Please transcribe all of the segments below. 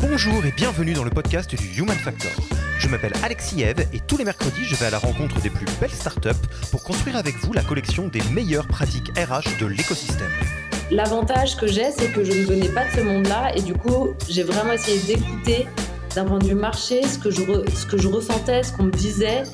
Bonjour et bienvenue dans le podcast du Human Factor. Je m'appelle Alexis Eve et tous les mercredis, je vais à la rencontre des plus belles startups pour construire avec vous la collection des meilleures pratiques RH de l'écosystème. L'avantage que j'ai, c'est que je ne venais pas de ce monde-là et du coup, j'ai vraiment essayé d'écouter d'un point de vue marché ce que je, ce que je ressentais, ce qu'on me disait.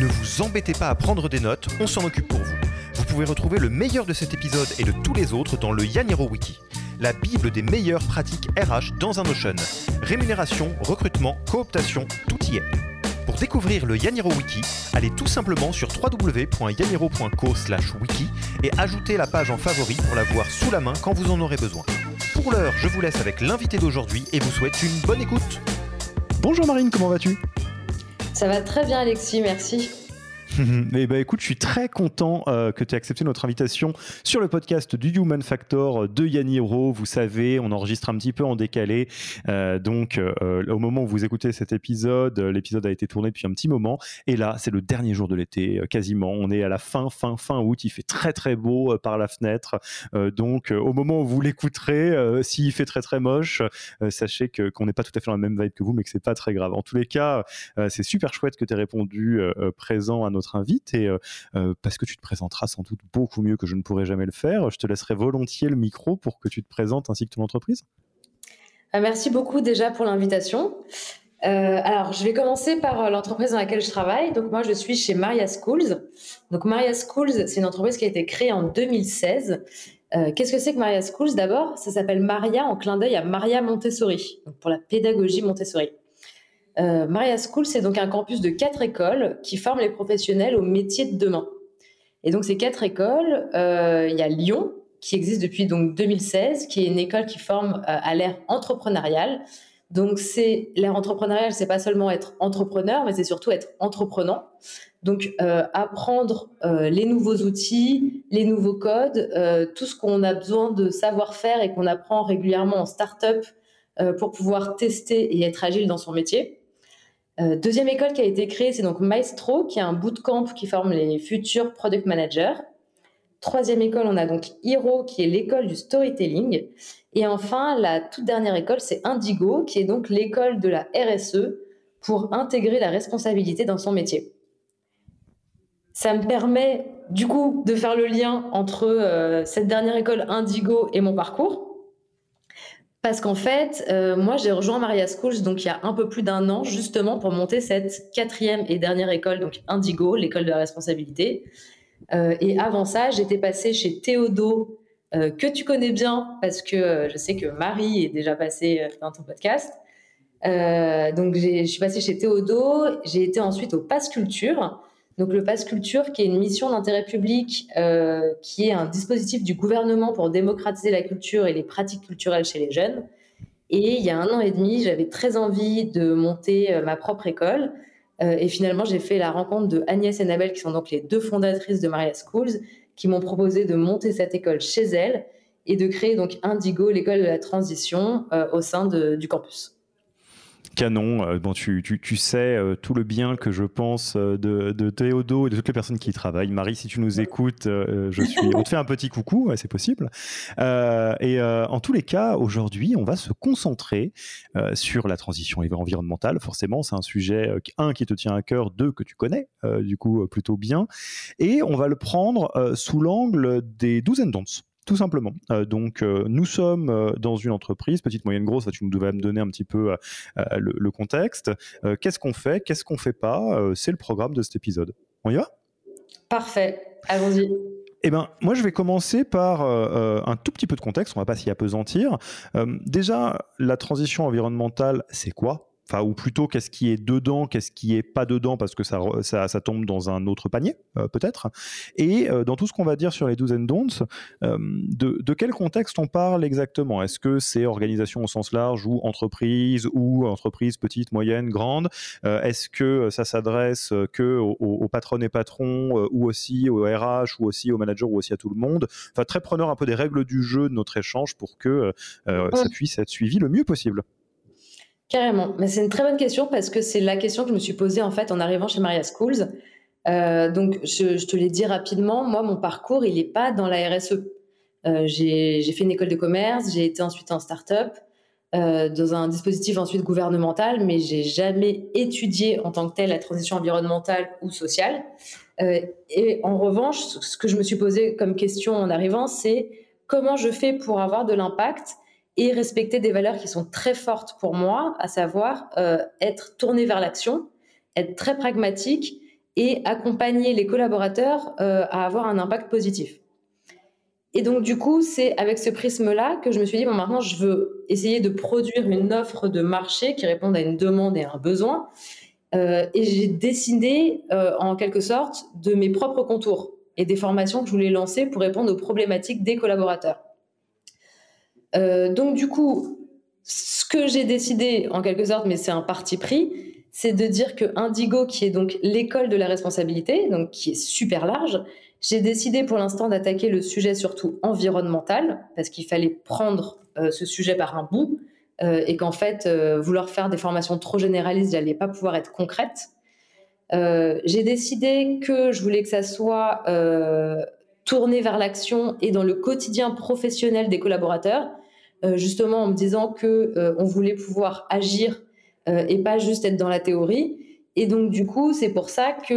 Ne vous embêtez pas à prendre des notes, on s'en occupe pour vous. Vous pouvez retrouver le meilleur de cet épisode et de tous les autres dans le Yaniro Wiki la Bible des meilleures pratiques RH dans un Notion. Rémunération, recrutement, cooptation, tout y est. Pour découvrir le Yaniro Wiki, allez tout simplement sur www.yaniro.co/wiki et ajoutez la page en favori pour la voir sous la main quand vous en aurez besoin. Pour l'heure, je vous laisse avec l'invité d'aujourd'hui et vous souhaite une bonne écoute. Bonjour Marine, comment vas-tu? Ça va très bien Alexis, merci. Eh ben, écoute, je suis très content euh, que tu aies accepté notre invitation sur le podcast du Human Factor de Yaniro. Vous savez, on enregistre un petit peu en décalé. Euh, donc, euh, au moment où vous écoutez cet épisode, l'épisode a été tourné depuis un petit moment. Et là, c'est le dernier jour de l'été, quasiment. On est à la fin, fin, fin août. Il fait très, très beau par la fenêtre. donc, au moment où vous l'écouterez, s'il fait très, très moche, sachez qu'on n'est pas tout à fait dans la même vibe que vous, mais que c'est pas très grave. En tous les cas, c'est super chouette que tu aies répondu présent à notre invite et euh, euh, parce que tu te présenteras sans doute beaucoup mieux que je ne pourrais jamais le faire. Je te laisserai volontiers le micro pour que tu te présentes ainsi que ton entreprise. Euh, merci beaucoup déjà pour l'invitation. alors, je vais commencer par l'entreprise dans laquelle je travaille. Donc, moi, je suis chez Maria Schools. Donc, Maria Schools, c'est une entreprise qui a été créée en 2016. Qu'est-ce que c'est que Maria Schools? D'abord, ça s'appelle Maria en clin d'œil à Maria Montessori, pour la pédagogie Montessori. Euh, Maria School, c'est donc un campus de quatre écoles qui forment les professionnels au métier de demain. Et donc ces quatre écoles, euh, il y a Lyon qui existe depuis donc 2016, qui est une école qui forme euh, à l'ère entrepreneuriale. Donc c'est l'ère entrepreneuriale, c'est pas seulement être entrepreneur, mais c'est surtout être entreprenant. Donc apprendre les nouveaux outils, les nouveaux codes, tout ce qu'on a besoin de savoir faire et qu'on apprend régulièrement en start-up pour pouvoir tester et être agile dans son métier. Euh, deuxième école qui a été créée, c'est donc Maestro, qui est un bootcamp qui forme les futurs product managers. Troisième école, on a donc Hero, qui est l'école du storytelling. Et enfin, la toute dernière école, c'est Indigo, qui est donc l'école de la RSE pour intégrer la responsabilité dans son métier. Ça me permet du coup de faire le lien entre euh, cette dernière école Indigo et mon parcours. Parce qu'en fait, euh, moi, j'ai rejoint Maria Schools donc il y a un peu plus d'un an, justement pour monter cette quatrième et dernière école, donc Indigo, l'école de la responsabilité. Euh, et avant ça, j'étais passée chez Théodo, euh, que tu connais bien, parce que je sais que Marie est déjà passée dans ton podcast. donc, je suis passée chez Théodo. J'ai été ensuite au Pass Culture. Donc le Pass Culture, qui est une mission d'intérêt public, euh, qui est un dispositif du gouvernement pour démocratiser la culture et les pratiques culturelles chez les jeunes. Et il y a un an et demi, j'avais très envie de monter euh, ma propre école. Euh, et finalement, j'ai fait la rencontre de Agnès et Nabel, qui sont donc les deux fondatrices de Maria Schools, qui m'ont proposé de monter cette école chez elles et de créer donc Indigo, l'école de la transition, au sein du campus. Canon. bon, tu, tu, sais tout le bien que je pense de, de Théodo et de toutes les personnes qui y travaillent. Marie, si tu nous écoutes, je suis. On te fait un petit coucou, c'est possible. et en tous les cas, aujourd'hui, on va se concentrer sur la transition environnementale. Forcément, c'est un sujet un qui te tient à cœur, deux que tu connais du coup plutôt bien, et on va le prendre sous l'angle des douzaines don'ts tout simplement. Euh, donc, euh, nous sommes euh, dans une entreprise, petite, moyenne, grosse, tu nous devais me donner un petit peu le, contexte. Qu'est-ce qu'on fait? Qu'est-ce qu'on fait pas? C'est le programme de cet épisode. On y va? Parfait, allons-y. Eh ben, moi, je vais commencer par un tout petit peu de contexte. On va pas s'y apesantir. déjà, la transition environnementale, c'est quoi? Enfin ou plutôt qu'est-ce qui est dedans, qu'est-ce qui est pas dedans parce que ça ça, ça tombe dans un autre panier euh, peut-être. Et euh, dans tout ce qu'on va dire sur les do's and don'ts, euh, de, de, quel contexte on parle exactement? Est-ce que c'est organisation au sens large ou entreprise ou entreprise petite, moyenne, grande? Est-ce que ça s'adresse que aux, aux, patronnes et patrons ou aussi aux RH ou aussi aux managers ou aussi à tout le monde? Enfin très preneur un peu des règles du jeu de notre échange pour que ça puisse être suivi le mieux possible. Carrément. Mais c'est une très bonne question parce que c'est la question que je me suis posée en fait en arrivant chez Maria Schools. Euh, donc, je, te l'ai dit rapidement, moi, mon parcours, il n'est pas dans la RSE. Euh, j'ai fait une école de commerce, j'ai été ensuite en start-up, euh, dans un dispositif ensuite gouvernemental, mais j'ai jamais étudié en tant que tel la transition environnementale ou sociale. et en revanche, ce que je me suis posé comme question en arrivant, c'est comment je fais pour avoir de l'impact et respecter des valeurs qui sont très fortes pour moi, à savoir euh, être tourné vers l'action, être très pragmatique et accompagner les collaborateurs euh, à avoir un impact positif. Et donc du coup, c'est avec ce prisme-là que je me suis dit, bon maintenant, je veux essayer de produire une offre de marché qui réponde à une demande et à un besoin. Euh, et j'ai décidé, en quelque sorte, de mes propres contours et des formations que je voulais lancer pour répondre aux problématiques des collaborateurs. Euh, donc du coup, ce que j'ai décidé, en quelque sorte, mais c'est un parti pris, c'est de dire que Indigo, qui est donc l'école de la responsabilité, donc qui est super large, j'ai décidé pour l'instant d'attaquer le sujet surtout environnemental, parce qu'il fallait prendre euh, ce sujet par un bout, euh, et qu'en fait, vouloir faire des formations trop généralistes, j'allais pas pouvoir être concrète. j'ai décidé que je voulais que ça soit tourné vers l'action et dans le quotidien professionnel des collaborateurs, justement en me disant que euh, on voulait pouvoir agir euh, et pas juste être dans la théorie. Et donc du coup, c'est pour ça que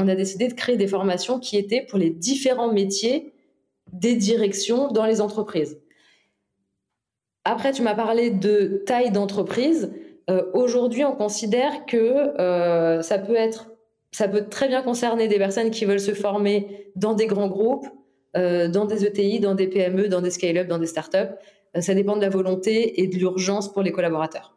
on a décidé de créer des formations qui étaient pour les différents métiers des directions dans les entreprises. Après, tu m'as parlé de taille d'entreprise. Aujourd'hui, on considère que ça peut être, ça peut très bien concerner des personnes qui veulent se former dans des grands groupes, dans des ETI, dans des PME, dans des scale-up, dans des startups. Euh, ça dépend de la volonté et de l'urgence pour les collaborateurs.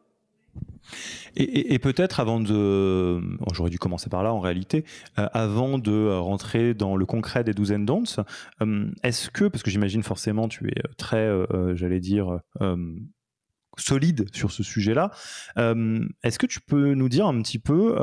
Et, peut-être avant de, j'aurais dû commencer par là en réalité, euh, avant de rentrer dans le concret des douzaines don'ts, euh, est-ce que, parce que j'imagine forcément tu es très, j'allais dire, solide sur ce sujet-là, est-ce que tu peux nous dire un petit peu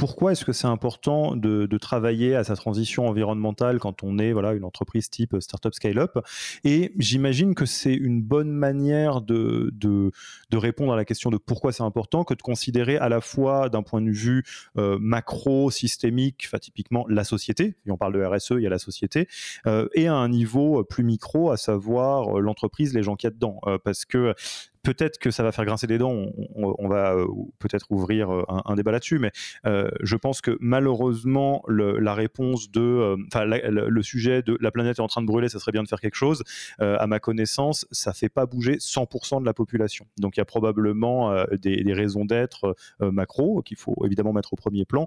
pourquoi est-ce que c'est important de, travailler à sa transition environnementale quand on est voilà une entreprise type startup scale-up? Et j'imagine que c'est une bonne manière de, de, répondre à la question de pourquoi c'est important que de considérer à la fois d'un point de vue euh, macro, systémique, typiquement la société, et on parle de RSE, il y a la société, euh, et à un niveau plus micro, à savoir euh, l'entreprise, les gens qui y a dedans. parce que peut-être que ça va faire grincer des dents. On, va euh, peut-être ouvrir euh, un, débat là-dessus, mais euh, je pense que malheureusement, la réponse de, enfin, le sujet de la planète est en train de brûler, ça serait bien de faire quelque chose. à ma connaissance, ça fait pas bouger 100% de la population. Donc, il y a probablement des, raisons d'être macro qu'il faut évidemment mettre au premier plan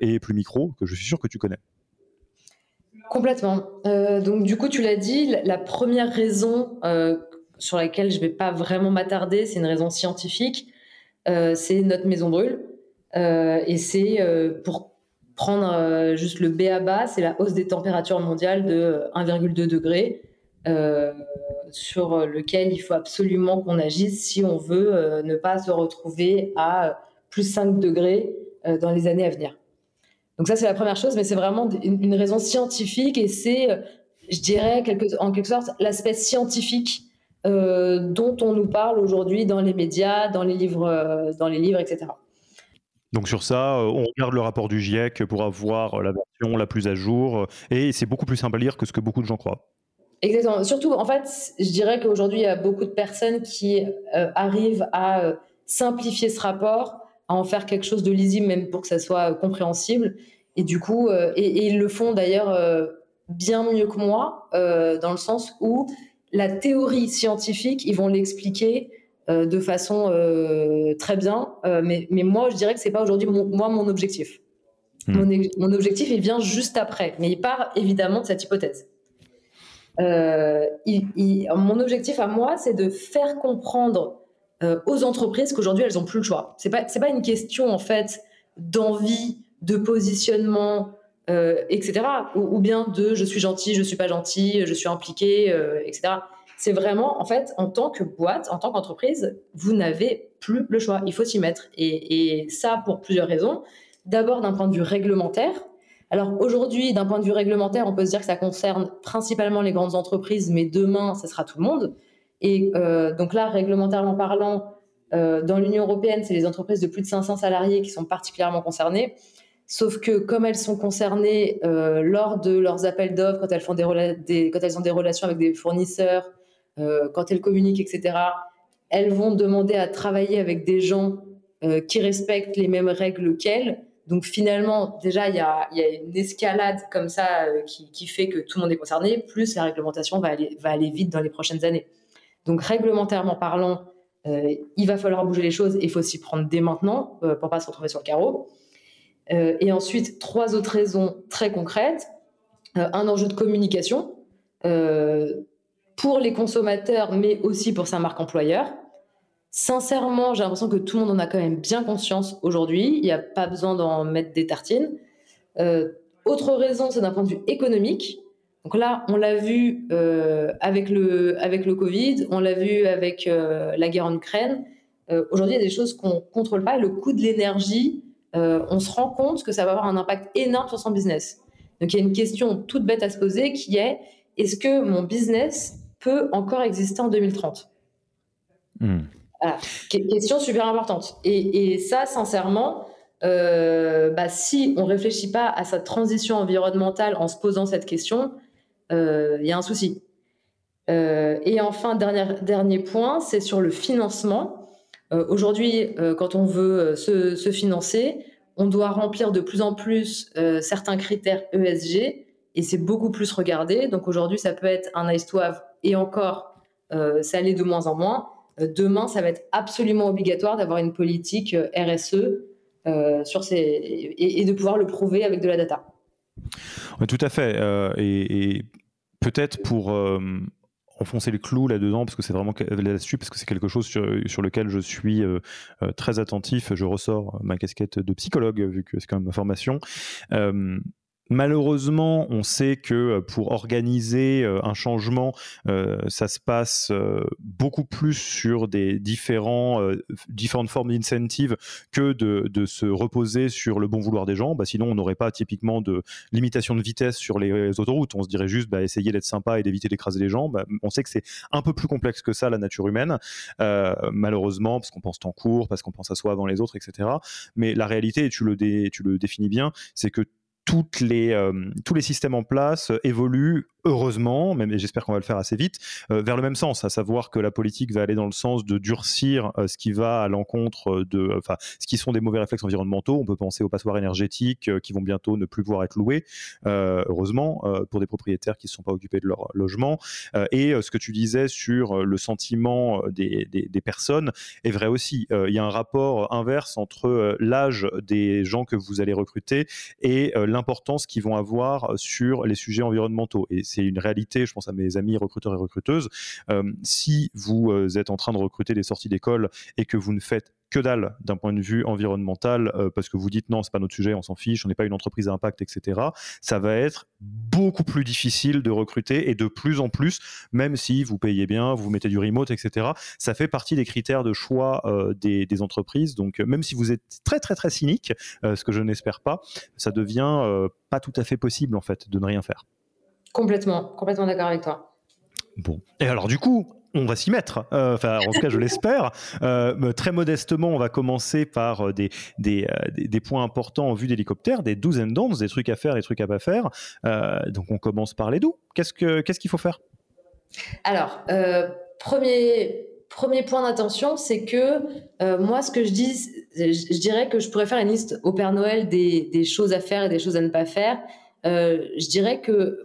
et plus micro que je suis sûr que tu connais. Complètement. donc, du coup, tu l'as dit, la première raison sur laquelle je ne vais pas vraiment m'attarder, c'est une raison scientifique, euh, c'est notre maison brûle. Euh, et c'est euh, pour prendre juste le B à bas, c'est la hausse des températures mondiales de 1,2 degré, sur lequel il faut absolument qu'on agisse si on veut ne pas se retrouver à plus 5 degrés dans les années à venir. Donc ça, c'est la première chose, mais c'est vraiment une, raison scientifique et c'est, je dirais, en quelque sorte, l'aspect scientifique dont on nous parle aujourd'hui dans les médias, dans les livres, dans les livres, etc. Donc sur ça, on regarde le rapport du GIEC pour avoir la version la plus à jour, et c'est beaucoup plus simple à lire que ce que beaucoup de gens croient. Exactement. Surtout, en fait, je dirais qu'aujourd'hui, il y a beaucoup de personnes qui arrivent à simplifier ce rapport, à en faire quelque chose de lisible, même pour que ça soit compréhensible. Et du coup, et, ils le font d'ailleurs bien mieux que moi, dans le sens où la théorie scientifique, ils vont l'expliquer euh, de façon euh, très bien. Euh, mais, mais, moi, je dirais que c'est pas aujourd'hui moi mon objectif. Hmm. Mon, objectif, il vient juste après, mais il part évidemment de cette hypothèse. mon objectif à moi, c'est de faire comprendre aux entreprises qu'aujourd'hui elles ont plus le choix. C'est pas c'est pas une question en fait d'envie, de positionnement, etc. Ou, bien de je suis gentil, je suis pas gentil, je suis impliqué, etc. C'est vraiment, en fait, en tant que boîte, en tant qu'entreprise, vous n'avez plus le choix. Il faut s'y mettre. Et, ça, pour plusieurs raisons. D'abord, d'un point de vue réglementaire. Alors aujourd'hui, d'un point de vue réglementaire, on peut se dire que ça concerne principalement les grandes entreprises, mais demain, ce sera tout le monde. Et euh, donc là, réglementairement parlant, euh, dans l'Union européenne, c'est les entreprises de plus de 500 salariés qui sont particulièrement concernées. Sauf que comme elles sont concernées euh, lors de leurs appels d'offres, quand elles font des, quand elles ont des relations avec des fournisseurs, euh, quand elles communiquent, etc., elles vont demander à travailler avec des gens euh, qui respectent les mêmes règles qu'elles. Donc finalement, déjà, il y a, une escalade comme ça qui, fait que tout le monde est concerné, plus la réglementation va aller, va aller vite dans les prochaines années. Donc réglementairement parlant, il va falloir bouger les choses il faut s'y prendre dès maintenant pour pour pas se retrouver sur le carreau. Et ensuite, trois autres raisons très concrètes. un enjeu de communication pour les consommateurs, mais aussi pour sa marque employeur. Sincèrement, j'ai l'impression que tout le monde en a quand même bien conscience aujourd'hui. Il n'y a pas besoin d'en mettre des tartines. Euh, autre raison, c'est d'un point de vue économique. Donc là, on l'a vu euh, avec, le, avec le Covid, on l'a vu avec euh, la guerre en Ukraine. aujourd'hui, il y a des choses qu'on ne contrôle pas. Le coût de l'énergie, on se rend compte que ça va avoir un impact énorme sur son business. Donc il y a une question toute bête à se poser qui est est-ce que mon business peut encore exister en 2030 hmm. Question super importante. Et, ça, sincèrement, euh, bah, si on ne réfléchit pas à sa transition environnementale en se posant cette question, il euh, y a un souci. Euh, et enfin, dernier, dernier point, c'est sur le financement. Aujourd'hui, quand on veut se, se, financer, on doit remplir de plus en plus certains critères ESG et c'est beaucoup plus regardé. Donc aujourd'hui, ça peut être un nice to have et encore, euh, ça allait de moins en moins. Euh, demain, ça va être absolument obligatoire d'avoir une politique euh, RSE sur ces, et, de pouvoir le prouver avec de la data. tout à fait. et, peut-être pour enfoncer le clou là-dedans, parce que c'est vraiment là-dessus, parce que c'est quelque chose sur, lequel je suis très attentif. Je ressors ma casquette de psychologue, vu que c'est quand même ma formation. Malheureusement, on sait que euh, pour organiser euh, un changement, euh, ça se passe beaucoup plus sur des différents, différentes formes d'incentives que de, se reposer sur le bon vouloir des gens. Bah, sinon, on n'aurait pas typiquement de limitation de vitesse sur les autoroutes. On se dirait juste bah, essayer d'être sympa et d'éviter d'écraser les gens. Bah, on sait que c'est un peu plus complexe que ça, la nature humaine, malheureusement, parce qu'on pense temps court, parce qu'on pense à soi avant les autres, etc. Mais la réalité, et tu le, tu le définis bien, c'est que toutes les, euh, tous les systèmes en place évoluent heureusement, même j'espère qu'on va le faire assez vite, euh, vers le même sens, à savoir que la politique va aller dans le sens de durcir euh, ce qui va à l'encontre de, enfin, ce qui sont des mauvais réflexes environnementaux. On peut penser aux passoires énergétiques euh, qui vont bientôt ne plus pouvoir être loués, heureusement, pour des propriétaires qui ne sont pas occupés de leur logement. et ce que tu disais sur le sentiment des personnes est vrai aussi. Il y a un rapport inverse entre l'âge des gens que vous allez recruter et l'importance qu'ils vont avoir sur les sujets environnementaux. Et c'est une réalité, je pense à mes amis recruteurs et recruteuses. Euh, si vous euh, êtes en train de recruter des sorties d'école et que vous ne faites que dalle d'un point de vue environnemental euh, parce que vous dites non, c'est pas notre sujet, on s'en fiche, on n'est pas une entreprise à impact, etc. Ça va être beaucoup plus difficile de recruter et de plus en plus, même si vous payez bien, vous mettez du remote, etc. Ça fait partie des critères de choix des, entreprises. Donc même si vous êtes très très très cynique, ce que je n'espère pas, ça devient pas tout à fait possible en fait de ne rien faire. Complètement, complètement d'accord avec toi. Bon. Et alors, du coup, on va s'y mettre. Euh, enfin, en tout cas, je l'espère. Euh, très modestement, on va commencer par euh, des, des, des, points importants en vue d'hélicoptère, des do's and don'ts, des trucs à faire, des trucs à pas faire. donc, on commence par les doux. Qu'est-ce qu'il faut faire? Alors, premier, premier point d'attention, c'est que moi, ce que je dis, je, dirais que je pourrais faire une liste au Père Noël des, des choses à faire et des choses à ne pas faire. Je dirais que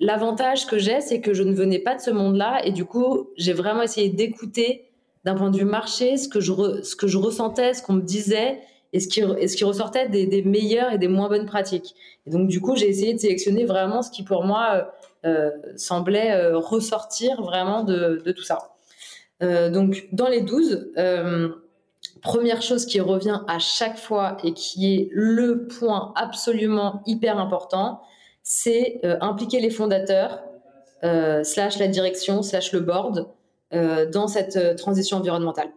l'avantage que j'ai, c'est que je ne venais pas de ce monde-là et du coup, j'ai vraiment essayé d'écouter d'un point de vue marché ce que je, ressentais, ce qu'on me disait et ce qui, ressortait des, meilleures et des moins bonnes pratiques. Et donc, du coup, j'ai essayé de sélectionner vraiment ce qui, pour moi, euh, euh semblait euh, ressortir vraiment de, tout ça. Euh, donc, dans les 12, euh, première chose qui revient à chaque fois et qui est le point absolument hyper important, c'est euh, impliquer les fondateurs, euh, slash la direction, slash le board, euh, dans cette transition environnementale.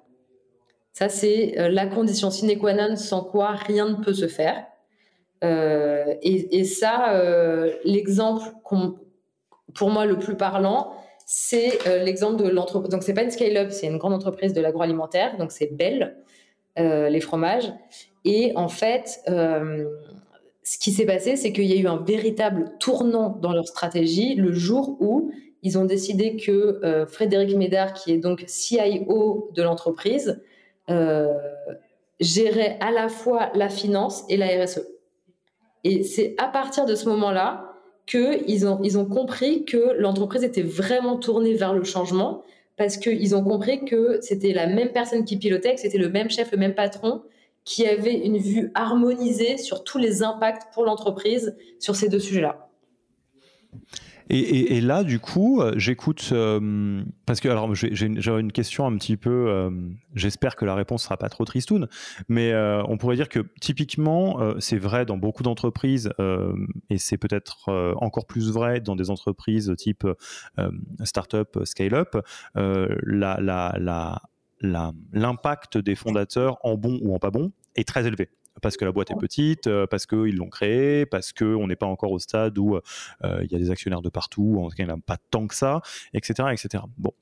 Ça, c'est la condition sine qua non sans quoi rien ne peut se faire. Et, et, ça, l'exemple pour moi le plus parlant, c'est l'exemple de l'entreprise. Donc, c'est pas une scale-up, c'est une grande entreprise de l'agroalimentaire. Donc, c'est Belle, les fromages. Et en fait, ce qui s'est passé, c'est qu'il y a eu un véritable tournant dans leur stratégie le jour où ils ont décidé que euh, Frédéric Médard, qui est donc CIO de l'entreprise, euh, gérait à la fois la finance et la RSE. Et c'est à partir de ce moment-là qu'ils ont, ils ont compris que l'entreprise était vraiment tournée vers le changement parce qu'ils ont compris que c'était la même personne qui pilotait, que c'était le même chef, le même patron, qui avait une vue harmonisée sur tous les impacts pour l'entreprise sur ces deux sujets-là. Et, là, du coup, euh, j'écoute euh, parce que alors j'ai une question un petit peu. Euh, j'espère que la réponse sera pas trop tristoune, mais on pourrait dire que typiquement, c'est vrai dans beaucoup d'entreprises et c'est peut-être encore plus vrai dans des entreprises type startup, scale-up. l'impact des fondateurs en bon ou en pas bon est très élevé parce que la boîte est petite, euh, parce qu'ils l'ont créée, parce qu'on n'est pas encore au stade où euh, il y a des actionnaires de partout, en tout cas il n'y en a pas tant que ça, etc. etc. Bon.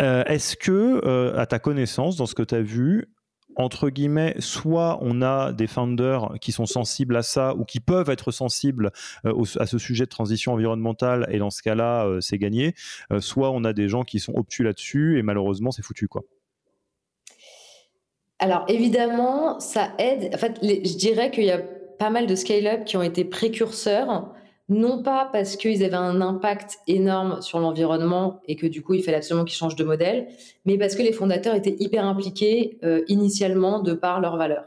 Euh, est-ce que, à ta connaissance, dans ce que tu as vu, entre guillemets, soit on a des founders qui sont sensibles à ça ou qui peuvent être sensibles euh, à ce sujet de transition environnementale et dans ce cas-là, euh, c'est gagné, euh, soit on a des gens qui sont obtus là-dessus et malheureusement, c'est foutu quoi. Alors évidemment, ça aide. En fait, je dirais qu'il y a pas mal de scale-up qui ont été précurseurs non pas parce qu'ils avaient un impact énorme sur l'environnement et que du coup il fallait absolument qu'ils changent de modèle, mais parce que les fondateurs étaient hyper impliqués euh, initialement de par leurs valeurs.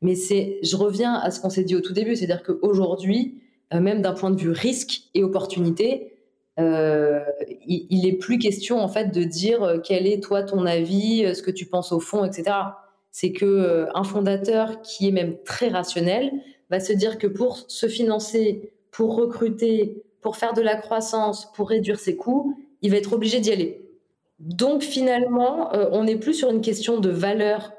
Mais c'est, je reviens à ce qu'on s'est dit au tout début, c'est-à-dire qu'aujourd'hui, euh, même d'un point de vue risque et opportunité, euh, il, il est plus question en fait de dire quel est toi ton avis, ce que tu penses au fond, etc. C'est que un fondateur qui est même très rationnel va se dire que pour se financer pour recruter, pour faire de la croissance, pour réduire ses coûts, il va être obligé d'y aller. Donc finalement, euh, on n'est plus sur une question de valeur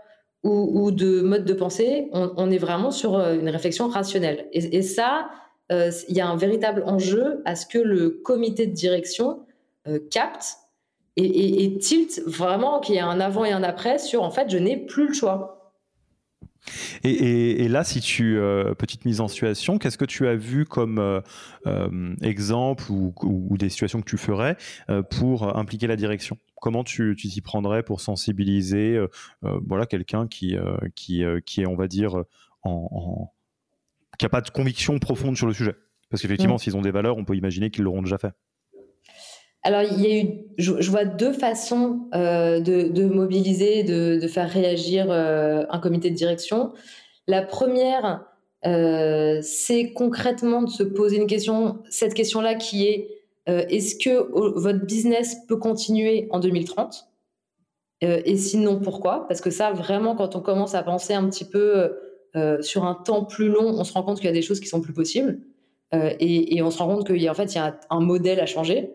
ou, de mode de pensée, on, est vraiment sur euh, une réflexion rationnelle. Et, ça, euh, il y a un véritable enjeu à ce que le comité de direction capte et, et tilt vraiment qu'il y a un avant et un après sur en fait, je n'ai plus le choix. Et, là, si tu euh, petite mise en situation, qu'est-ce que tu as vu comme euh, euh, exemple ou, des situations que tu ferais pour impliquer la direction? Comment tu t'y prendrais pour sensibiliser voilà quelqu'un qui qui qui est on va dire en, qui a pas de conviction profonde sur le sujet? Parce qu'effectivement, mmh. s'ils ont des valeurs, on peut imaginer qu'ils l'auront déjà fait. Alors, il y a eu, je, vois deux façons euh, de, mobiliser, de, faire réagir euh, un comité de direction. La première, euh, c'est concrètement de se poser une question, cette question-là qui est est-ce que votre business peut continuer en 2030 Et sinon, pourquoi? Parce que ça, vraiment, quand on commence à penser un petit peu sur un temps plus long, on se rend compte qu'il y a des choses qui sont plus possibles. Et, on se rend compte qu'il y a, en fait, il y a un modèle à changer.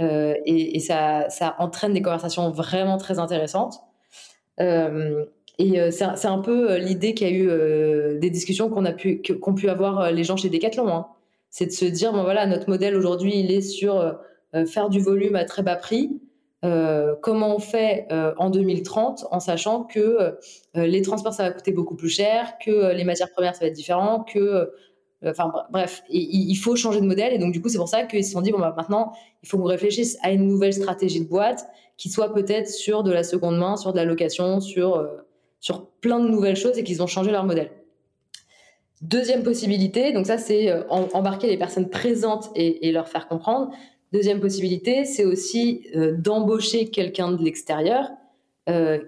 Euh, et, ça, ça, entraîne des conversations vraiment très intéressantes. Euh, et euh, c'est un peu l'idée qu'il y a eu des discussions qu'on a pu, qu'ont pu avoir les gens chez Decathlon. Hein. C'est de se dire, bon voilà, notre modèle aujourd'hui, il est sur faire du volume à très bas prix. comment on fait en 2030 en sachant que les transports ça va coûter beaucoup plus cher, que les matières premières ça va être différent, que Enfin bref, il faut changer de modèle et donc du coup c'est pour ça qu'ils se sont dit bon bah maintenant il faut qu'on réfléchisse à une nouvelle stratégie de boîte qui soit peut-être sur de la seconde main, sur de la location, sur euh, sur plein de nouvelles choses et qu'ils ont changé leur modèle. Deuxième possibilité, donc ça c'est euh, embarquer les personnes présentes et, leur faire comprendre. Deuxième possibilité, c'est aussi euh, d'embaucher quelqu'un de l'extérieur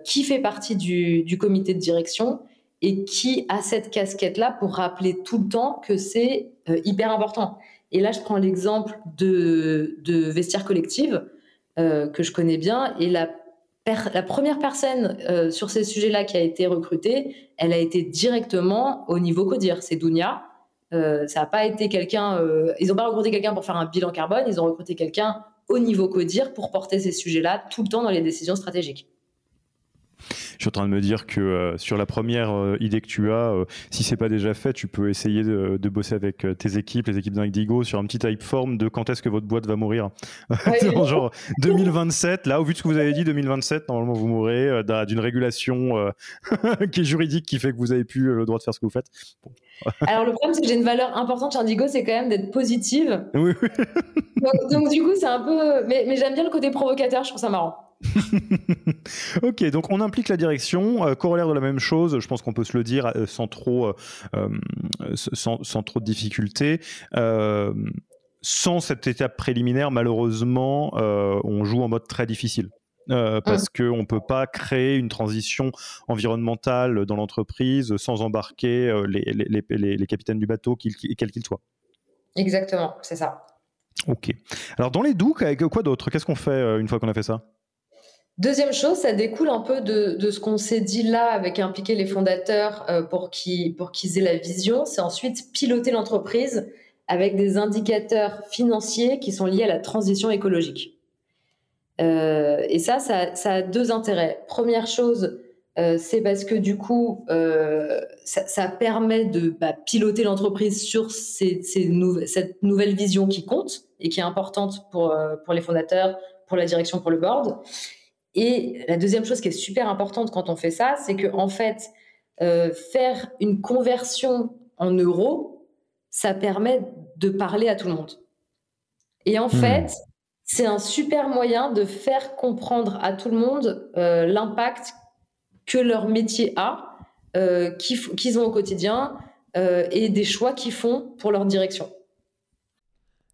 qui fait partie du, du comité de direction et qui a cette casquette-là pour rappeler tout le temps que c'est euh, hyper important. Et là, je prends l'exemple de, de Vestiaire Collective, euh, que je connais bien, et la, la première personne euh, sur ces sujets-là qui a été recrutée, elle a été directement au niveau CODIR, c'est Dounia. ça n'a pas été quelqu'un, ils n'ont pas recruté quelqu'un pour faire un bilan carbone, ils ont recruté quelqu'un au niveau CODIR pour porter ces sujets-là tout le temps dans les décisions stratégiques suis en train de me dire que euh, sur la première euh, idée que tu as, euh, si c'est pas déjà fait, tu peux essayer de, bosser avec tes équipes, les équipes d'Indigo, sur un petit typeform de quand est-ce que votre boîte va mourir. genre 2027, là, au vu de ce que vous avez dit, 2027, normalement vous mourrez d'une régulation qui est juridique qui fait que vous avez plus le droit de faire ce que vous faites. Alors le problème c'est que j'ai une valeur importante chez Indigo, c'est quand même d'être positive. Oui, Donc, du coup c'est un peu, mais, mais j'aime bien le côté provocateur, je trouve ça marrant. ok, donc on implique la direction, euh, corollaire de la même chose, je pense qu'on peut se le dire euh, sans, trop, euh, sans, trop de difficultés. sans cette étape préliminaire, malheureusement, on joue en mode très difficile. parce mmh. qu'on ne peut pas créer une transition environnementale dans l'entreprise sans embarquer les, les, capitaines du bateau, quels qu'ils soient. Exactement, c'est ça. Ok. Alors dans les avec quoi d'autre? Qu'est-ce qu'on fait une fois qu'on a fait ça? Deuxième chose, ça découle un peu de, ce qu'on s'est dit là avec impliquer les fondateurs euh, pour qu'ils aient la vision. C'est ensuite piloter l'entreprise avec des indicateurs financiers qui sont liés à la transition écologique. Euh, et ça, ça, a deux intérêts. Première chose, euh, c'est parce que du coup, ça, permet de bah, piloter l'entreprise sur cette nouvelle vision qui compte et qui est importante pour les fondateurs, pour la direction, pour le board. Et la deuxième chose qui est super importante quand on fait ça, c'est que en fait, euh, faire une conversion en euros, ça permet de parler à tout le monde. Et en hmm. fait, c'est un super moyen de faire comprendre à tout le monde euh, l'impact que leur métier a, euh, qu'ils ont au quotidien et des choix qu'ils font pour leur direction.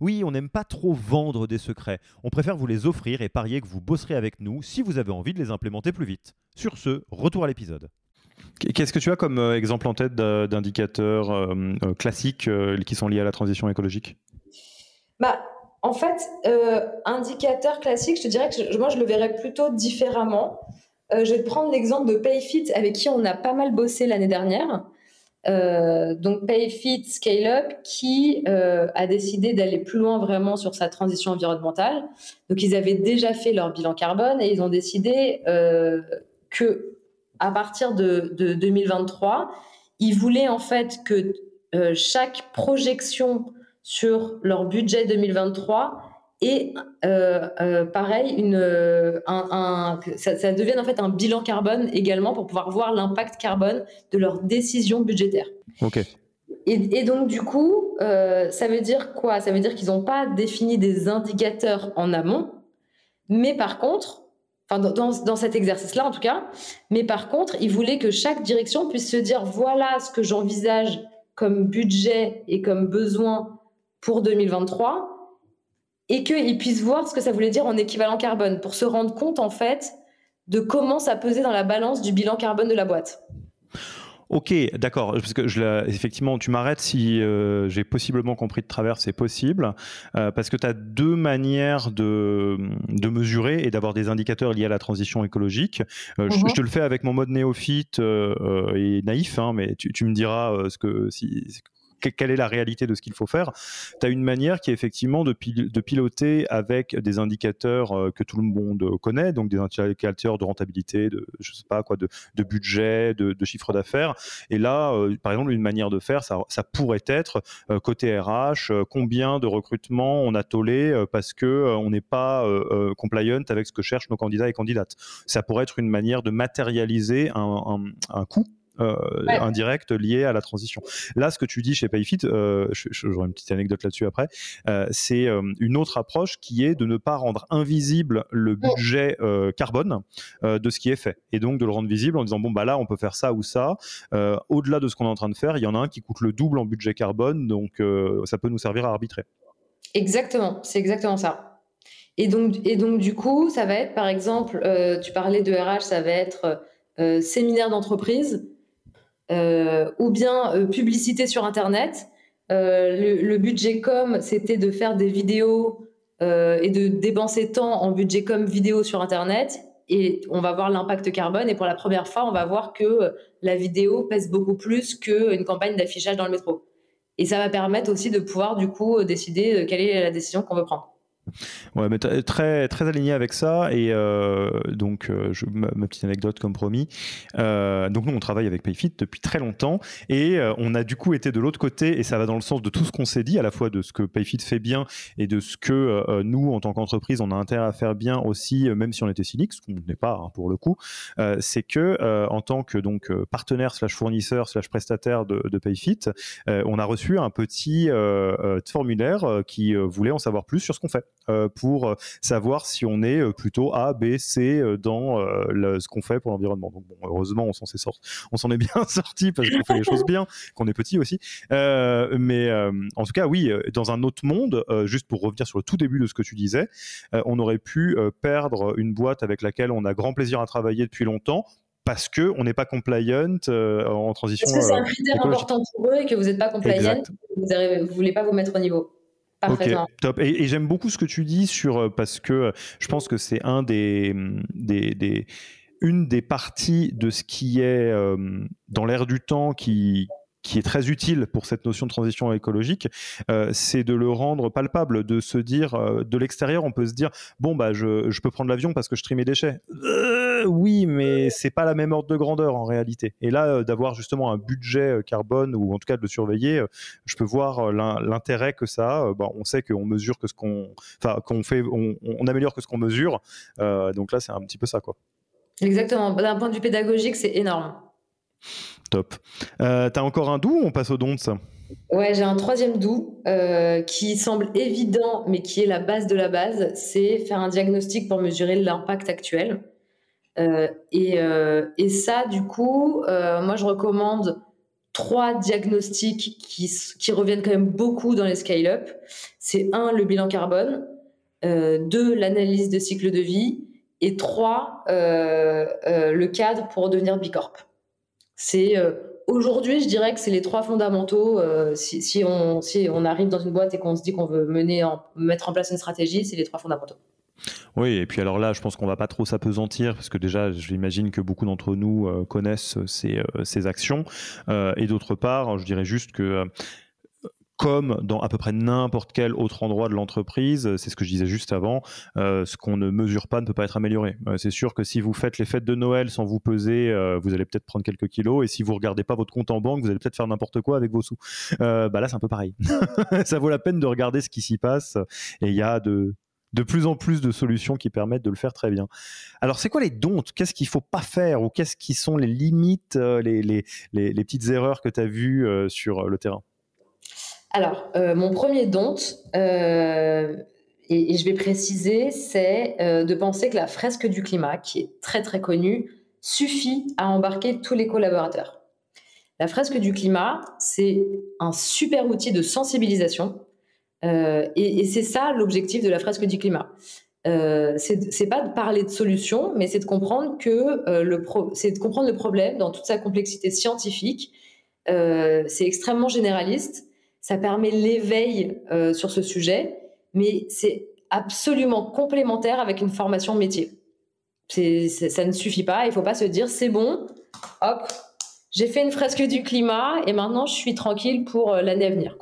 Oui, on n'aime pas trop vendre des secrets. On préfère vous les offrir et parier que vous bosserez avec nous si vous avez envie de les implémenter plus vite. Sur ce, retour à l'épisode. Qu'est-ce que tu as comme euh, exemple en tête d'indicateurs euh, euh, classiques qui sont liés à la transition écologique? Bah, En fait, indicateur classique, je te dirais que moi, je le verrais plutôt différemment. je vais te prendre l'exemple de Payfit avec qui on a pas mal bossé l'année dernière. Euh, donc PayFit Scale Up qui euh, a décidé d'aller plus loin vraiment sur sa transition environnementale. Donc ils avaient déjà fait leur bilan carbone et ils ont décidé euh, que à partir de, de, 2023, ils voulaient en fait que euh, chaque projection sur leur budget 2023 et euh, euh, pareil, une, euh, un, ça, ça, devienne en fait un bilan carbone également pour pouvoir voir l'impact carbone de leurs décisions budgétaires. Ok. Et, et, donc du coup, ça veut dire quoi? Ça veut dire qu'ils n'ont pas défini des indicateurs en amont, mais par contre, enfin dans, dans cet exercice-là en tout cas, mais par contre, ils voulaient que chaque direction puisse se dire voilà ce que j'envisage comme budget et comme besoin pour 2023 et qu'ils puissent voir ce que ça voulait dire en équivalent carbone pour se rendre compte en fait de comment ça pesait dans la balance du bilan carbone de la boîte. Ok, d'accord. Parce que je effectivement, tu m'arrêtes si euh, j'ai possiblement compris de travers, c'est possible. Euh, parce que tu as deux manières de, de mesurer et d'avoir des indicateurs liés à la transition écologique. Euh, je, mhm. te le fais avec mon mode néophyte et naïf, hein, mais tu, tu, me diras ce que, si, quelle est la réalité de ce qu'il faut faire. Tu as une manière qui est effectivement de, piloter avec des indicateurs euh, que tout le monde connaît, donc des indicateurs de rentabilité, de, je sais pas quoi, de, budget, de, chiffre d'affaires. Et là, euh, par exemple, une manière de faire, ça, pourrait être euh, côté RH, combien de recrutements on a tollé parce que on n'est pas compliant avec ce que cherchent nos candidats et candidates. Ça pourrait être une manière de matérialiser un, un coût euh, indirect lié à la transition. Là, ce que tu dis chez Payfit, euh, j'aurai une petite anecdote là-dessus après, euh, c'est euh, une autre approche qui est de ne pas rendre invisible le budget carbone de ce qui est fait, et donc de le rendre visible en disant bon bah là on peut faire ça ou ça. Au-delà de ce qu'on est en train de faire, il y en a un qui coûte le double en budget carbone, donc ça peut nous servir à arbitrer. Exactement, c'est exactement ça. Et donc, et donc, du coup, ça va être, par exemple, tu parlais de RH, ça va être séminaire d'entreprise. Euh, ou bien euh, publicité sur Internet. Euh, le, budget com, c'était de faire des vidéos et de dépenser tant en budget com vidéo sur Internet. Et on va voir l'impact carbone. Et pour la première fois, on va voir que la vidéo pèse beaucoup plus qu'une campagne d'affichage dans le métro. Et ça va permettre aussi de pouvoir, du coup, décider quelle est la décision qu'on veut prendre. Ouais, mais très, très aligné avec ça. Et euh, donc, euh, ma, petite anecdote comme promis. Euh, donc, nous, on travaille avec Payfit depuis très longtemps. Et on a du coup été de l'autre côté. Et ça va dans le sens de tout ce qu'on s'est dit, à la fois de ce que Payfit fait bien et de ce que nous, en tant qu'entreprise, on a intérêt à faire bien aussi, même si on était cynique, ce qu'on n'est pas hein, pour le coup. C'est que, en tant que donc, partenaire, slash fournisseur, slash prestataire de Payfit, on a reçu un petit formulaire qui voulait en savoir plus sur ce qu'on fait. Euh, pour euh, savoir si on est euh, plutôt A, B, C dans ce qu'on fait pour l'environnement. Donc heureusement, on s'en est sorti, on s'en est bien sorti parce qu'on fait les choses bien, qu'on est petit aussi. mais en tout cas, oui, dans un autre monde, juste pour revenir sur le tout début de ce que tu disais, on aurait pu perdre une boîte avec laquelle on a grand plaisir à travailler depuis longtemps parce que on n'est pas compliant en transition. Est-ce que c'est un critère important pour eux et que vous n'êtes pas compliant, vous ne voulez pas vous mettre au niveau. Ok, top. Et, j'aime beaucoup ce que tu dis sur euh, parce que euh, je pense que c'est un des, des, une des parties de ce qui est euh, dans l'air du temps qui qui est très utile pour cette notion de transition écologique, c'est de le rendre palpable, de se dire de l'extérieur, on peut se dire bon bah je, je peux prendre l'avion parce que je trie mes déchets oui, mais c'est pas la même ordre de grandeur en réalité. Et là, euh, d'avoir justement un budget euh, carbone ou en tout cas de le surveiller, euh, je peux voir l'intérêt que ça a. Bah, on sait qu'on mesure que ce qu'on, enfin, qu'on fait, on, améliore que ce qu'on mesure. donc là, c'est un petit peu ça, quoi. Exactement. D'un point de vue pédagogique, c'est énorme. Top. Euh, T'as encore un doux ou on passe au don de ça Ouais, j'ai un troisième doux qui semble évident, mais qui est la base de la base. C'est faire un diagnostic pour mesurer l'impact actuel. Euh, euh, et, ça, du coup, euh, moi, je recommande trois diagnostics qui, reviennent quand même beaucoup dans les scale-up. C'est un, le bilan carbone, deux, l'analyse de cycle de vie, et trois, le cadre pour devenir Bicorp. C'est aujourd'hui, je dirais que c'est les trois fondamentaux. Si, on, arrive dans une boîte et qu'on se dit qu'on veut mener en, mettre en place une stratégie, c'est les trois fondamentaux. Oui, et puis alors là, je pense qu'on va pas trop s'apesantir parce que déjà, j'imagine que beaucoup d'entre nous euh, connaissent ces, euh, ces actions. Euh, et d'autre part, je dirais juste que comme dans à peu près n'importe quel autre endroit de l'entreprise, c'est ce que je disais juste avant, ce qu'on ne mesure pas ne peut pas être amélioré. c'est sûr que si vous faites les fêtes de Noël sans vous peser, vous allez peut-être prendre quelques kilos, et si vous regardez pas votre compte en banque, vous allez peut-être faire n'importe quoi avec vos sous. bah là, c'est un peu pareil. Ça vaut la peine de regarder ce qui s'y passe, et il y a de, de plus en plus de solutions qui permettent de le faire très bien. Alors, c'est quoi les dons Qu'est-ce qu'il ne faut pas faire? Ou qu'est-ce qui sont les limites, euh, les, petites erreurs que tu as vues euh, sur le terrain? Alors, euh, mon premier don, et, je vais préciser, c'est de penser que la fresque du climat, qui est très très connue, suffit à embarquer tous les collaborateurs. La fresque du climat, c'est un super outil de sensibilisation euh, et, c'est ça l'objectif de la fresque du climat. euh, c'est pas de parler de solutions, mais c'est de comprendre que euh, le c'est de comprendre le problème dans toute sa complexité scientifique. Euh, c'est extrêmement généraliste. Ça permet l'éveil sur ce sujet, mais c'est absolument complémentaire avec une formation métier. Ça ne suffit pas. Il faut pas se dire c'est bon, hop, j'ai fait une fresque du climat et maintenant je suis tranquille pour l'année à venir.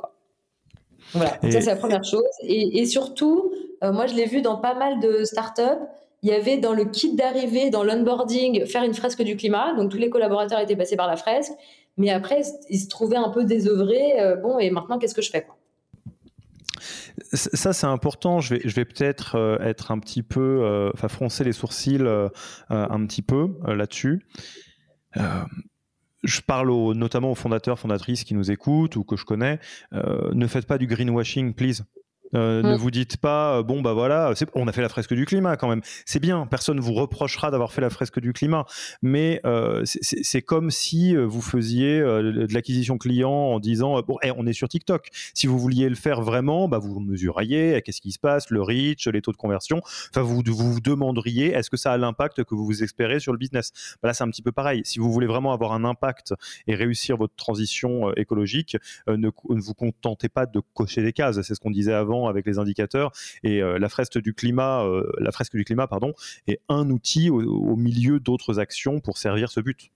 Voilà, ça c'est la première chose. Et, et surtout, euh, moi, je l'ai vu dans pas mal de startups. Il y avait dans le kit d'arrivée, dans l'onboarding, faire une fresque du climat. Donc tous les collaborateurs étaient passés par la fresque. Mais après, ils se trouvaient un peu désœuvrés. Euh, bon, et maintenant, qu'est-ce que je fais ça, c'est important. Je vais, je vais peut-être euh, être un petit peu, enfin, froncer les sourcils un petit peu là-dessus. Je parle notamment aux fondateurs, fondatrices qui nous écoutent ou que je connais. ne faites pas du greenwashing, please. Euh, ne mm. vous dites pas, euh, bon, bah voilà, on a fait la fresque du climat quand même. C'est bien, personne vous reprochera d'avoir fait la fresque du climat. Mais euh, c'est comme si vous faisiez de l'acquisition client en disant, bon, eh, on est sur TikTok. Si vous vouliez le faire vraiment, bah, vous mesuriez, qu'est-ce qui se passe, le reach, les taux de conversion. Enfin, vous vous, demanderiez, est-ce que ça a l'impact que vous vous espérez sur le business? Bah, Là, c'est un petit peu pareil. Si vous voulez vraiment avoir un impact et réussir votre transition écologique, ne, ne vous contentez pas de cocher des cases. C'est ce qu'on disait avant avec les indicateurs. Et euh, la fresque du climat, euh, la fresque du climat, pardon, est un outil au, milieu d'autres actions pour servir ce but.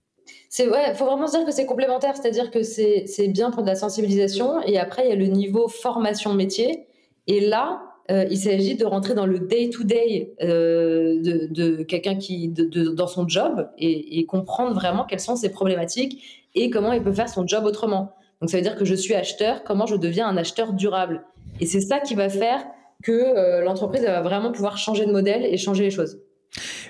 C'est ouais, faut vraiment se dire que c'est complémentaire, c'est-à-dire que c'est bien pour de la sensibilisation et après il y a le niveau formation métier et là euh, il s'agit de rentrer dans le day-to-day de, quelqu'un qui dans son job et, et, comprendre vraiment quelles sont ses problématiques et comment il peut faire son job autrement. Donc ça veut dire que je suis acheteur, comment je deviens un acheteur durable? Et c'est ça qui va faire que euh, l'entreprise va vraiment pouvoir changer de modèle et changer les choses.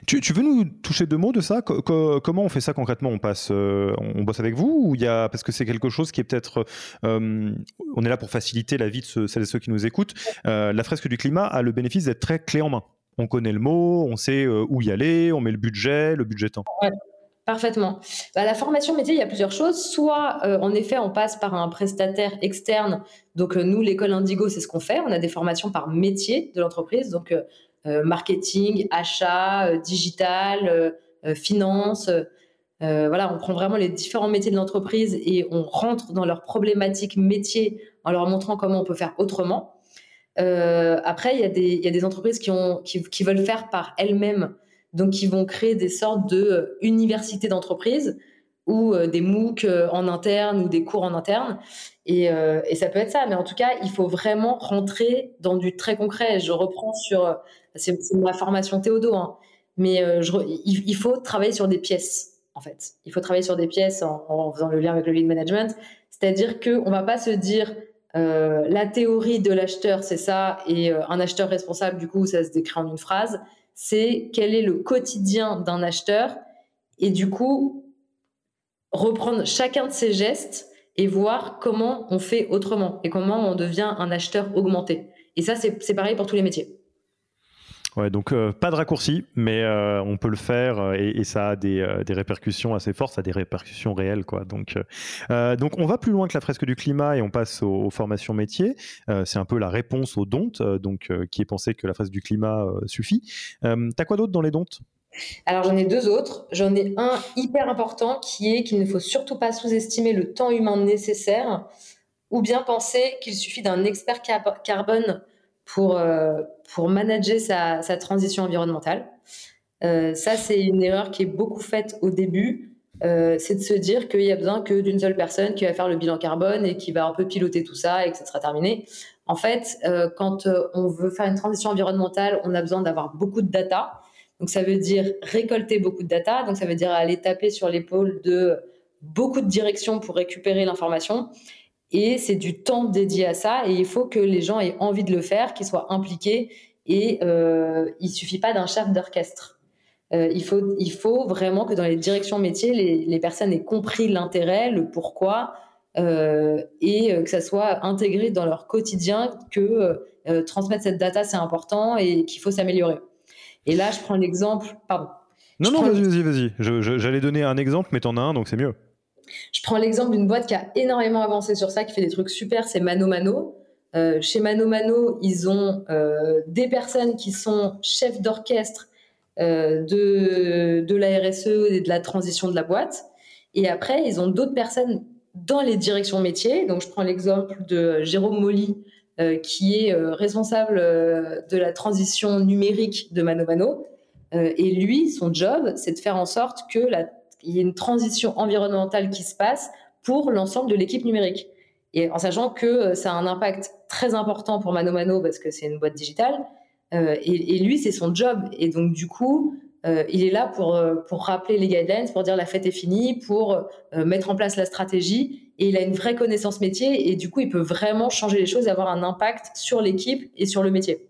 Tu, veux nous toucher deux mots de ça? Comment on fait ça concrètement? On passe, euh, on bosse avec vous ou il y a parce que c'est quelque chose qui est peut-être, euh, on est là pour faciliter la vie de celles et ceux qui nous écoutent. la fresque du climat a le bénéfice d'être très clé en main. On connaît le mot, on sait où y aller, on met le budget, le budget temps. Parfaitement. Bah, la formation métier, il y a plusieurs choses. Soit, euh, en effet, on passe par un prestataire externe. Donc, euh, nous, l'école Indigo, c'est ce qu'on fait. On a des formations par métier de l'entreprise. Donc, euh, marketing, achat, digital, finance. voilà, on prend vraiment les différents métiers de l'entreprise et on rentre dans leurs problématiques métiers en leur montrant comment on peut faire autrement. après, il y, a des, entreprises qui veulent faire par elles-mêmes donc, ils vont créer des sortes de euh, universités d'entreprise ou euh, des MOOC euh, en interne ou des cours en interne. Et, ça peut être ça. Mais en tout cas, il faut vraiment rentrer dans du très concret. Je reprends sur, c'est ma formation Théodo, hein. mais il, faut travailler sur des pièces, en fait. Il faut travailler sur des pièces en, faisant le lien avec le lead management. C'est-à-dire qu'on ne va pas se dire, la théorie de l'acheteur, c'est ça, et un acheteur responsable, du coup, ça se décrit en une phrase c'est quel est le quotidien d'un acheteur et du coup reprendre chacun de ces gestes et voir comment on fait autrement et comment on devient un acheteur augmenté. Et ça, c'est pareil pour tous les métiers. Ouais, donc euh, pas de raccourci, mais euh, on peut le faire euh, et, ça a des, répercussions assez fortes, ça a des répercussions réelles. Quoi. Donc, donc on va plus loin que la fresque du climat et on passe aux, formations métiers. c'est un peu la réponse aux dons, donc, qui est pensé que la fresque du climat suffit. T'as quoi d'autre dans les dons alors j'en ai deux autres. J'en ai un hyper important qui est qu'il ne faut surtout pas sous-estimer le temps humain nécessaire ou bien penser qu'il suffit d'un expert carbone pour, euh, pour manager sa, transition environnementale. Euh, ça, c'est une erreur qui est beaucoup faite au début. Euh, c'est de se dire qu'il y a besoin que d'une seule personne qui va faire le bilan carbone et qui va un peu piloter tout ça et que ça sera terminé. En fait, quand on veut faire une transition environnementale, on a besoin d'avoir beaucoup de data. Donc ça veut dire récolter beaucoup de data. Donc ça veut dire aller taper sur l'épaule de beaucoup de directions pour récupérer l'information. Et c'est du temps dédié à ça et il faut que les gens aient envie de le faire, qu'ils soient impliqués et euh, il suffit pas d'un chef d'orchestre. Euh, il, faut, il faut vraiment que dans les directions métiers, les, les personnes aient compris l'intérêt, le pourquoi euh, et que ça soit intégré dans leur quotidien que euh, transmettre cette data c'est important et qu'il faut s'améliorer. Et là, je prends l'exemple. Pardon. Non, non, vas-y, vas-y, vas-y. J'allais donner un exemple, mais t'en as un, donc c'est mieux. Je prends l'exemple d'une boîte qui a énormément avancé sur ça, qui fait des trucs super, c'est Mano Mano. chez Mano Mano, ils ont des personnes qui sont chefs d'orchestre de, de la RSE et de la transition de la boîte. Et après, ils ont d'autres personnes dans les directions métiers. Donc, je prends l'exemple de Jérôme Molly, qui est responsable de la transition numérique de Mano Mano. et lui, son job, c'est de faire en sorte que la il y a une transition environnementale qui se passe pour l'ensemble de l'équipe numérique. Et en sachant que euh, ça a un impact très important pour Mano Mano parce que c'est une boîte digitale. Euh, et, lui, c'est son job. Et donc, du coup, euh, il est là pour, pour rappeler les guidelines, pour dire la fête est finie, pour mettre en place la stratégie. Et il a une vraie connaissance métier. Et du coup, il peut vraiment changer les choses et avoir un impact sur l'équipe et sur le métier.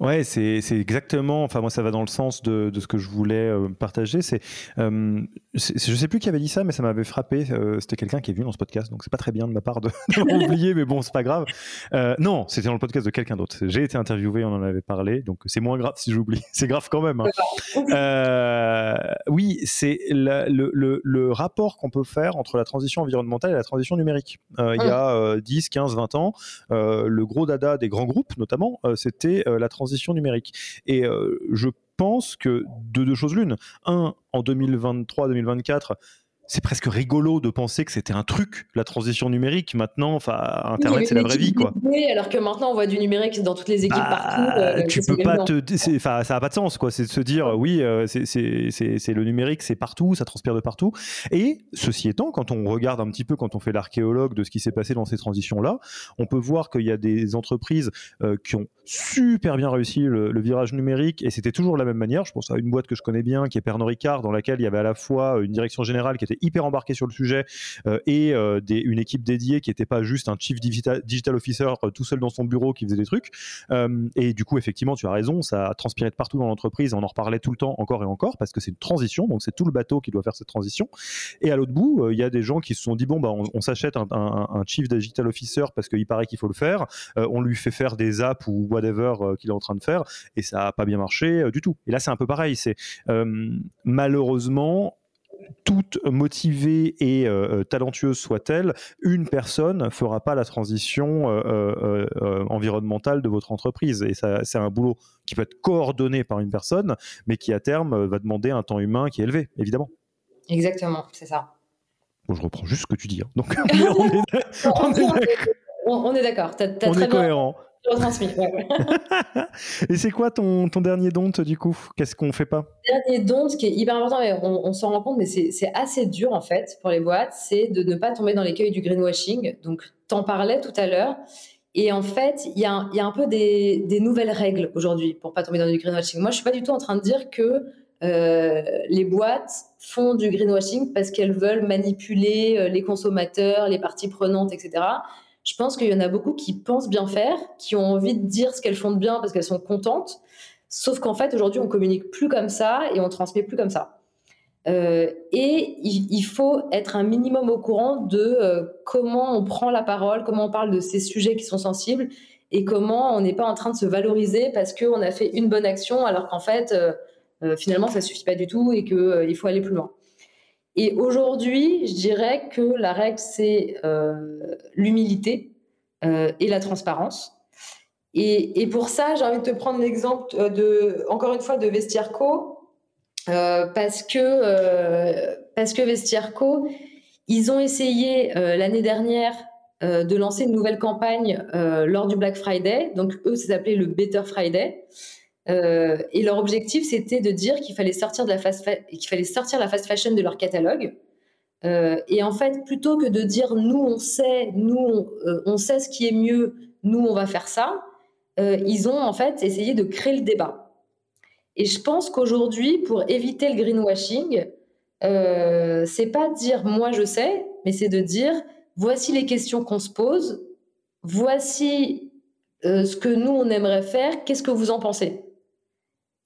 Ouais, c'est exactement. Enfin, moi, ça va dans le sens de, de ce que je voulais euh, partager. C'est, euh, je sais plus qui avait dit ça, mais ça m'avait frappé. Euh, c'était quelqu'un qui est venu dans ce podcast, donc c'est pas très bien de ma part de, oublier, mais bon, c'est pas grave. Euh, non, c'était dans le podcast de quelqu'un d'autre. J'ai été interviewé, on en avait parlé, donc c'est moins grave si j'oublie. C'est grave quand même. Hein. oui, c'est le, le, le, rapport qu'on peut faire entre la transition environnementale et la transition numérique. Il y a 10, 15, 20 ans, le gros dada des grands groupes, notamment, c'était la transition transition numérique. Et euh, je pense que de deux choses l'une. Un, en 2023-2024, c'est presque rigolo de penser que c'était un truc, la transition numérique. Maintenant, enfin, Internet, c'est la vraie vie, quoi. alors que maintenant, on voit du numérique dans toutes les équipes bah, partout. Euh, tu peux pas te, enfin, ça n'a pas de sens, quoi. C'est de se dire, oui, euh, c'est le numérique, c'est partout, ça transpire de partout. Et ceci étant, quand on regarde un petit peu, quand on fait l'archéologue de ce qui s'est passé dans ces transitions-là, on peut voir qu'il y a des entreprises euh, qui ont super bien réussi le, virage numérique, et c'était toujours de la même manière. Je pense à une boîte que je connais bien, qui est Pernod Ricard, dans laquelle il y avait à la fois une direction générale qui était hyper embarqué sur le sujet euh, et euh, une équipe dédiée qui n'était pas juste un chief digital, officer euh, tout seul dans son bureau qui faisait des trucs. et du coup, effectivement, tu as raison, ça a transpiré de partout dans l'entreprise. On en reparlait tout le temps, encore et encore, parce que c'est une transition, donc c'est tout le bateau qui doit faire cette transition. Et à l'autre bout, il y a des gens qui se sont dit bon, bah, on, s'achète un, chief digital officer parce qu'il paraît qu'il faut le faire. on lui fait faire des apps ou whatever qu'il est en train de faire, et ça n'a pas bien marché du tout. Et là, c'est un peu pareil. C'est malheureusement toute motivée et euh, euh, talentueuse soit-elle, une personne fera pas la transition euh, environnementale de votre entreprise. Et ça, c'est un boulot qui peut être coordonné par une personne, mais qui à terme va demander un temps humain qui est élevé, évidemment. Exactement, c'est ça. Bon, je reprends juste ce que tu dis. Hein. Donc, on est, d'accord. On est cohérent. Retransmis, Et c'est quoi ton, ton dernier don, du coup? Qu'est-ce qu'on fait pas? Dernier don, ce qui est hyper important, mais on, s'en rend compte, mais c'est assez dur en fait pour les boîtes, c'est de ne pas tomber dans l'écueil du greenwashing. Donc, t'en parlais tout à l'heure. Et en fait, il y, a, y a un peu des, des nouvelles règles aujourd'hui pour pas tomber dans du greenwashing. Moi, je suis pas du tout en train de dire que euh, les boîtes font du greenwashing parce qu'elles veulent manipuler euh, les consommateurs, les parties prenantes, etc. Je pense qu'il y en a beaucoup qui pensent bien faire, qui ont envie de dire ce qu'elles font de bien parce qu'elles sont contentes. Sauf qu'en fait, aujourd'hui, on communique plus comme ça et on transmet plus comme ça. Euh, et il, faut être un minimum au courant de euh, comment on prend la parole, comment on parle de ces sujets qui sont sensibles et comment on n'est pas en train de se valoriser parce qu'on a fait une bonne action alors qu'en fait, euh, finalement, ça suffit pas du tout et qu'il faut aller plus loin. Et aujourd'hui, je dirais que la règle, c'est euh, l'humilité euh, et la transparence. Et, pour ça, j'ai envie de te prendre l'exemple euh, de, encore une fois, de Vestiarco, parce que parce que Vestiarco, ils ont essayé l'année dernière de lancer une nouvelle campagne lors du Black Friday. Donc eux, c'est appelé le Better Friday. Euh, et leur objectif, c'était de dire qu'il fallait sortir de la fast fallait sortir la fast fashion de leur catalogue. Euh, et en fait, plutôt que de dire nous on sait, nous on, euh, sait ce qui est mieux, nous on va faire ça, ils ont en fait essayé de créer le débat. Et je pense qu'aujourd'hui, pour éviter le greenwashing, c'est pas dire moi je sais, mais c'est de dire voici les questions qu'on se pose, voici ce que nous on aimerait faire, qu'est-ce que vous en pensez?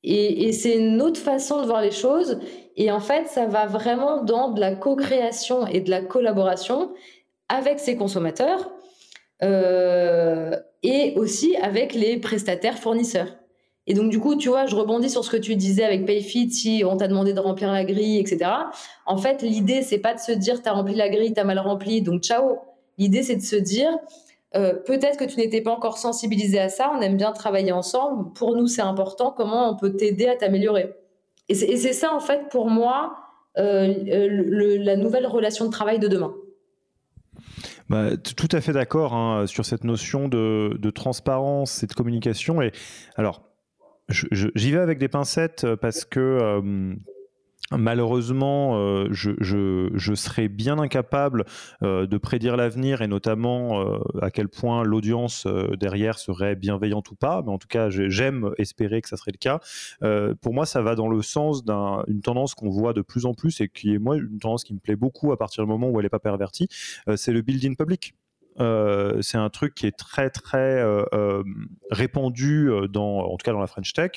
Et, c'est une autre façon de voir les choses. Et en fait, ça va vraiment dans de la co-création et de la collaboration avec ses consommateurs euh, et aussi avec les prestataires fournisseurs. Et donc, du coup, tu vois, je rebondis sur ce que tu disais avec Payfit, si on t'a demandé de remplir la grille, etc. En fait, l'idée, c'est pas de se dire, t'as rempli la grille, t'as mal rempli, donc ciao. L'idée, c'est de se dire, peut-être que tu n'étais pas encore sensibilisé à ça, on aime bien travailler ensemble, pour nous c'est important, comment on peut t'aider à t'améliorer? Et c'est ça en fait pour moi la nouvelle relation de travail de demain. Bah, tout à fait d'accord hein, sur cette notion de, de, transparence et de communication. Et alors, j'y vais avec des pincettes parce que euh, Malheureusement, euh, je, serais bien incapable euh, de prédire l'avenir et notamment euh, à quel point l'audience derrière serait bienveillante ou pas. Mais en tout cas, j'aime espérer que ça serait le cas. pour moi, ça va dans le sens d'une tendance qu'on voit de plus en plus et qui est moi une tendance qui me plaît beaucoup à partir du moment où elle n'est pas pervertie. c'est le building public. Euh, c'est un truc qui est très très euh, euh, répandu dans, en tout cas dans la French Tech,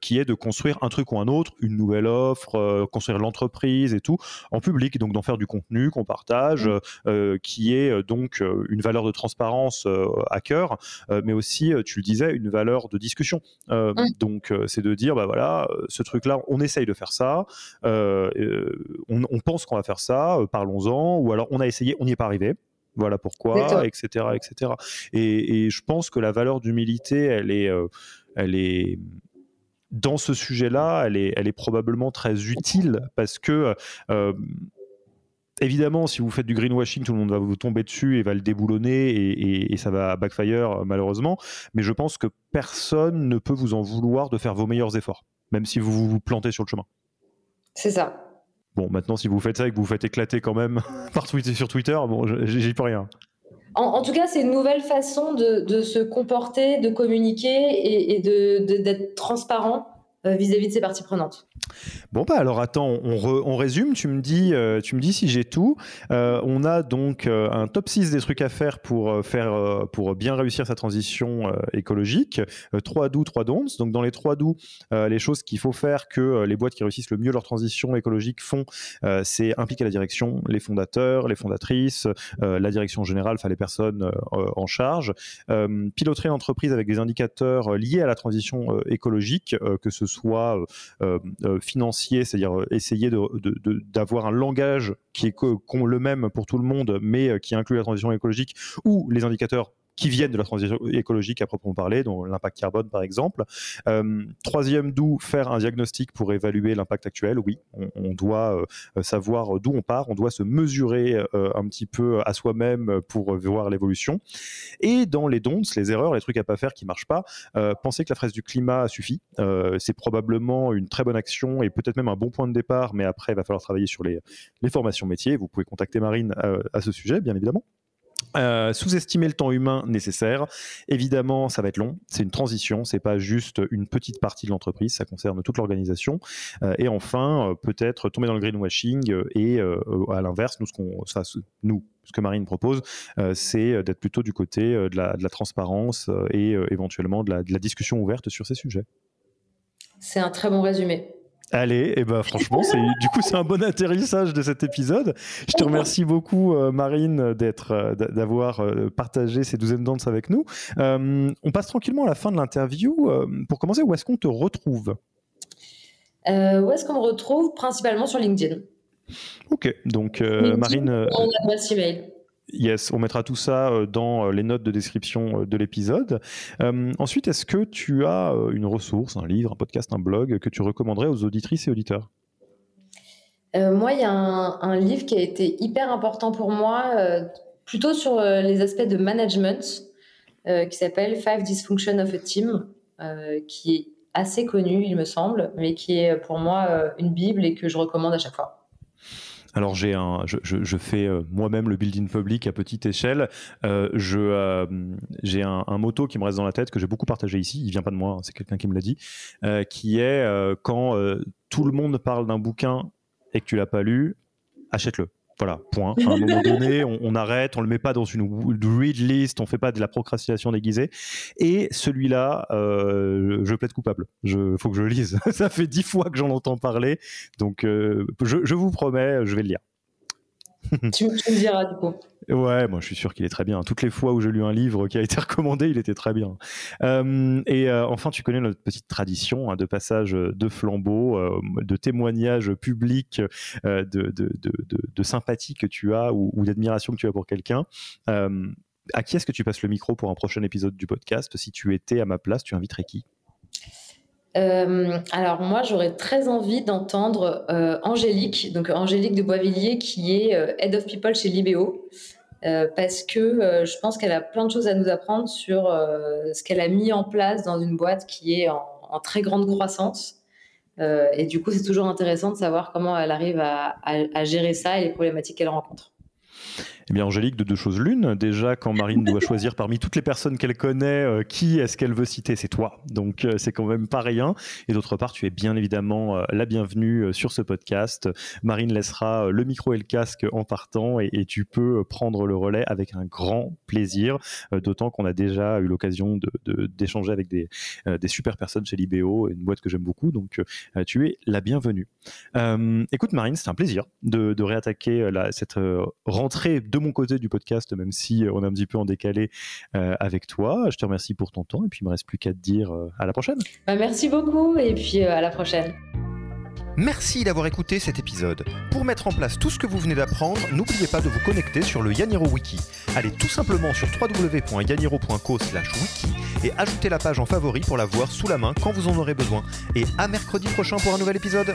qui est de construire un truc ou un autre, une nouvelle offre, construire l'entreprise et tout en public, donc d'en faire du contenu qu'on partage, mmh. qui est donc une valeur de transparence à cœur, mais aussi, tu le disais, une valeur de discussion. Mmh. Donc c'est de dire, bah voilà, ce truc-là, on essaye de faire ça, on, on, pense qu'on va faire ça, parlons-en, ou alors on a essayé, on n'y est pas arrivé. Voilà pourquoi, etc., etc. Et, je pense que la valeur d'humilité, elle est, euh, elle est dans ce sujet-là, elle est, elle est probablement très utile parce que euh, évidemment, si vous faites du greenwashing, tout le monde va vous tomber dessus et va le déboulonner et, et, ça va backfire malheureusement. Mais je pense que personne ne peut vous en vouloir de faire vos meilleurs efforts, même si vous vous plantez sur le chemin. C'est ça. Bon, maintenant, si vous faites ça et que vous faites éclater quand même par Twitter, sur Twitter, bon, j'y peux rien. En, tout cas, c'est une nouvelle façon de, se comporter, de communiquer et, et d'être transparent euh, vis-à-vis de ces parties prenantes. Bon bah alors attends, on, résume. Tu me dis, euh, tu me dis si j'ai tout. Euh, on a donc un top 6 des trucs à faire pour faire pour bien réussir sa transition écologique. 3 doux, 3 don'ts. Donc dans les 3 doux, les choses qu'il faut faire que les boîtes qui réussissent le mieux leur transition écologique font, c'est impliquer la direction, les fondateurs, les fondatrices, la direction générale, enfin les personnes en charge, piloter l'entreprise avec des indicateurs liés à la transition écologique, que ce soit euh, euh, financier, c'est-à-dire euh, essayer d'avoir un langage qui est le même pour tout le monde, mais qui inclut la transition écologique, ou les indicateurs qui viennent de la transition écologique à proprement parler, dont l'impact carbone par exemple. Euh, troisième, d'où faire un diagnostic pour évaluer l'impact actuel. Oui, on, doit euh, savoir d'où on part, on doit se mesurer euh, un petit peu à soi-même pour voir l'évolution. Et dans les dons, les erreurs, les trucs à pas faire qui marchent pas, penser que la fraise du climat suffit. c'est probablement une très bonne action et peut-être même un bon point de départ, mais après il va falloir travailler sur les, les formations métiers. Vous pouvez contacter Marine à ce sujet, bien évidemment. Euh, sous-estimer le temps humain nécessaire. Évidemment, ça va être long. C'est une transition. C'est pas juste une petite partie de l'entreprise. Ça concerne toute l'organisation. Euh, et enfin, euh, peut-être tomber dans le greenwashing. Et à l'inverse, nous, ce qu'on, ça, nous, ce que Marine propose, c'est d'être plutôt du côté de la, transparence et éventuellement de la discussion ouverte sur ces sujets. C'est un très bon résumé. Allez, et eh ben franchement, c'est du coup c'est un bon atterrissage de cet épisode. Je te remercie beaucoup euh, Marine d'être euh, d'avoir euh, partagé ces douzaines danses avec nous. on passe tranquillement à la fin de l'interview. pour commencer, où est-ce qu'on te retrouve? Où est-ce qu'on me retrouve? Principalement sur LinkedIn. Ok, donc Marine. Mon adresse email. Yes, on mettra tout ça euh, dans euh, les notes de description euh, de l'épisode. ensuite, est-ce que tu as une ressource, un livre, un podcast, un blog que tu recommanderais aux auditrices et auditeurs? Moi, il y a un, livre qui a été hyper important pour moi, plutôt sur les aspects de management, qui s'appelle Five Dysfunctions of a Team, qui est assez connu, il me semble, mais qui est pour moi une bible et que je recommande à chaque fois. Alors j'ai un, je, fais euh, moi-même le building public à petite échelle. Euh, je, euh, j'ai un, moto qui me reste dans la tête que j'ai beaucoup partagé ici. Il vient pas de moi, hein, c'est quelqu'un qui me l'a dit, qui est quand tout le monde parle d'un bouquin et que tu l'as pas lu, achète-le. Voilà, point. À un moment donné, on, arrête, on le met pas dans une read list, on fait pas de la procrastination déguisée. Et celui-là, euh, je plaide coupable. Il faut que je le lise. Ça fait dix fois que j'en entends parler, donc euh, je, vous promets, je vais le lire. tu, me diras du coup. Ouais, moi je suis sûr qu'il est très bien. Toutes les fois où j'ai lu un livre qui a été recommandé, il était très bien. Euh, et euh, enfin, tu connais notre petite tradition hein, de passage euh, de témoignages publics, de, de, de, de, sympathie que tu as ou, d'admiration que tu as pour quelqu'un. à qui est-ce que tu passes le micro pour un prochain épisode du podcast? Si tu étais à ma place, tu inviterais qui? Alors moi, j'aurais très envie d'entendre Angélique, donc Angélique de Boisvilliers, qui est Head of People chez Libéo. Euh, parce que euh, je pense qu'elle a plein de choses à nous apprendre sur euh, ce qu'elle a mis en place dans une boîte qui est en, très grande croissance. et du coup, c'est toujours intéressant de savoir comment elle arrive à gérer ça et les problématiques qu'elle rencontre. Eh bien, Angélique, de deux choses l'une. Déjà, quand Marine doit choisir parmi toutes les personnes qu'elle connaît, euh, qui est-ce qu'elle veut citer? C'est toi. Donc, euh, c'est quand même pas rien. Et d'autre part, tu es bien évidemment euh, la bienvenue sur ce podcast. Marine laissera le micro et le casque en partant et, tu peux prendre le relais avec un grand plaisir. D'autant qu'on a déjà eu l'occasion d'échanger de, avec des, super personnes chez Libéo, une boîte que j'aime beaucoup. Donc, tu es la bienvenue. écoute, Marine, c'est un plaisir de, réattaquer cette rentrée de mon côté du podcast, même si euh, on est un petit peu en décalé euh, avec toi. Je te remercie pour ton temps et puis il me reste plus qu'à te dire euh, à la prochaine. Bah, merci beaucoup et puis à la prochaine. Merci d'avoir écouté cet épisode. Pour mettre en place tout ce que vous venez d'apprendre, n'oubliez pas de vous connecter sur le Yaniro Wiki. Allez tout simplement sur www.yaniro.co/wiki et ajoutez la page en favori pour la voir sous la main quand vous en aurez besoin. Et à mercredi prochain pour un nouvel épisode.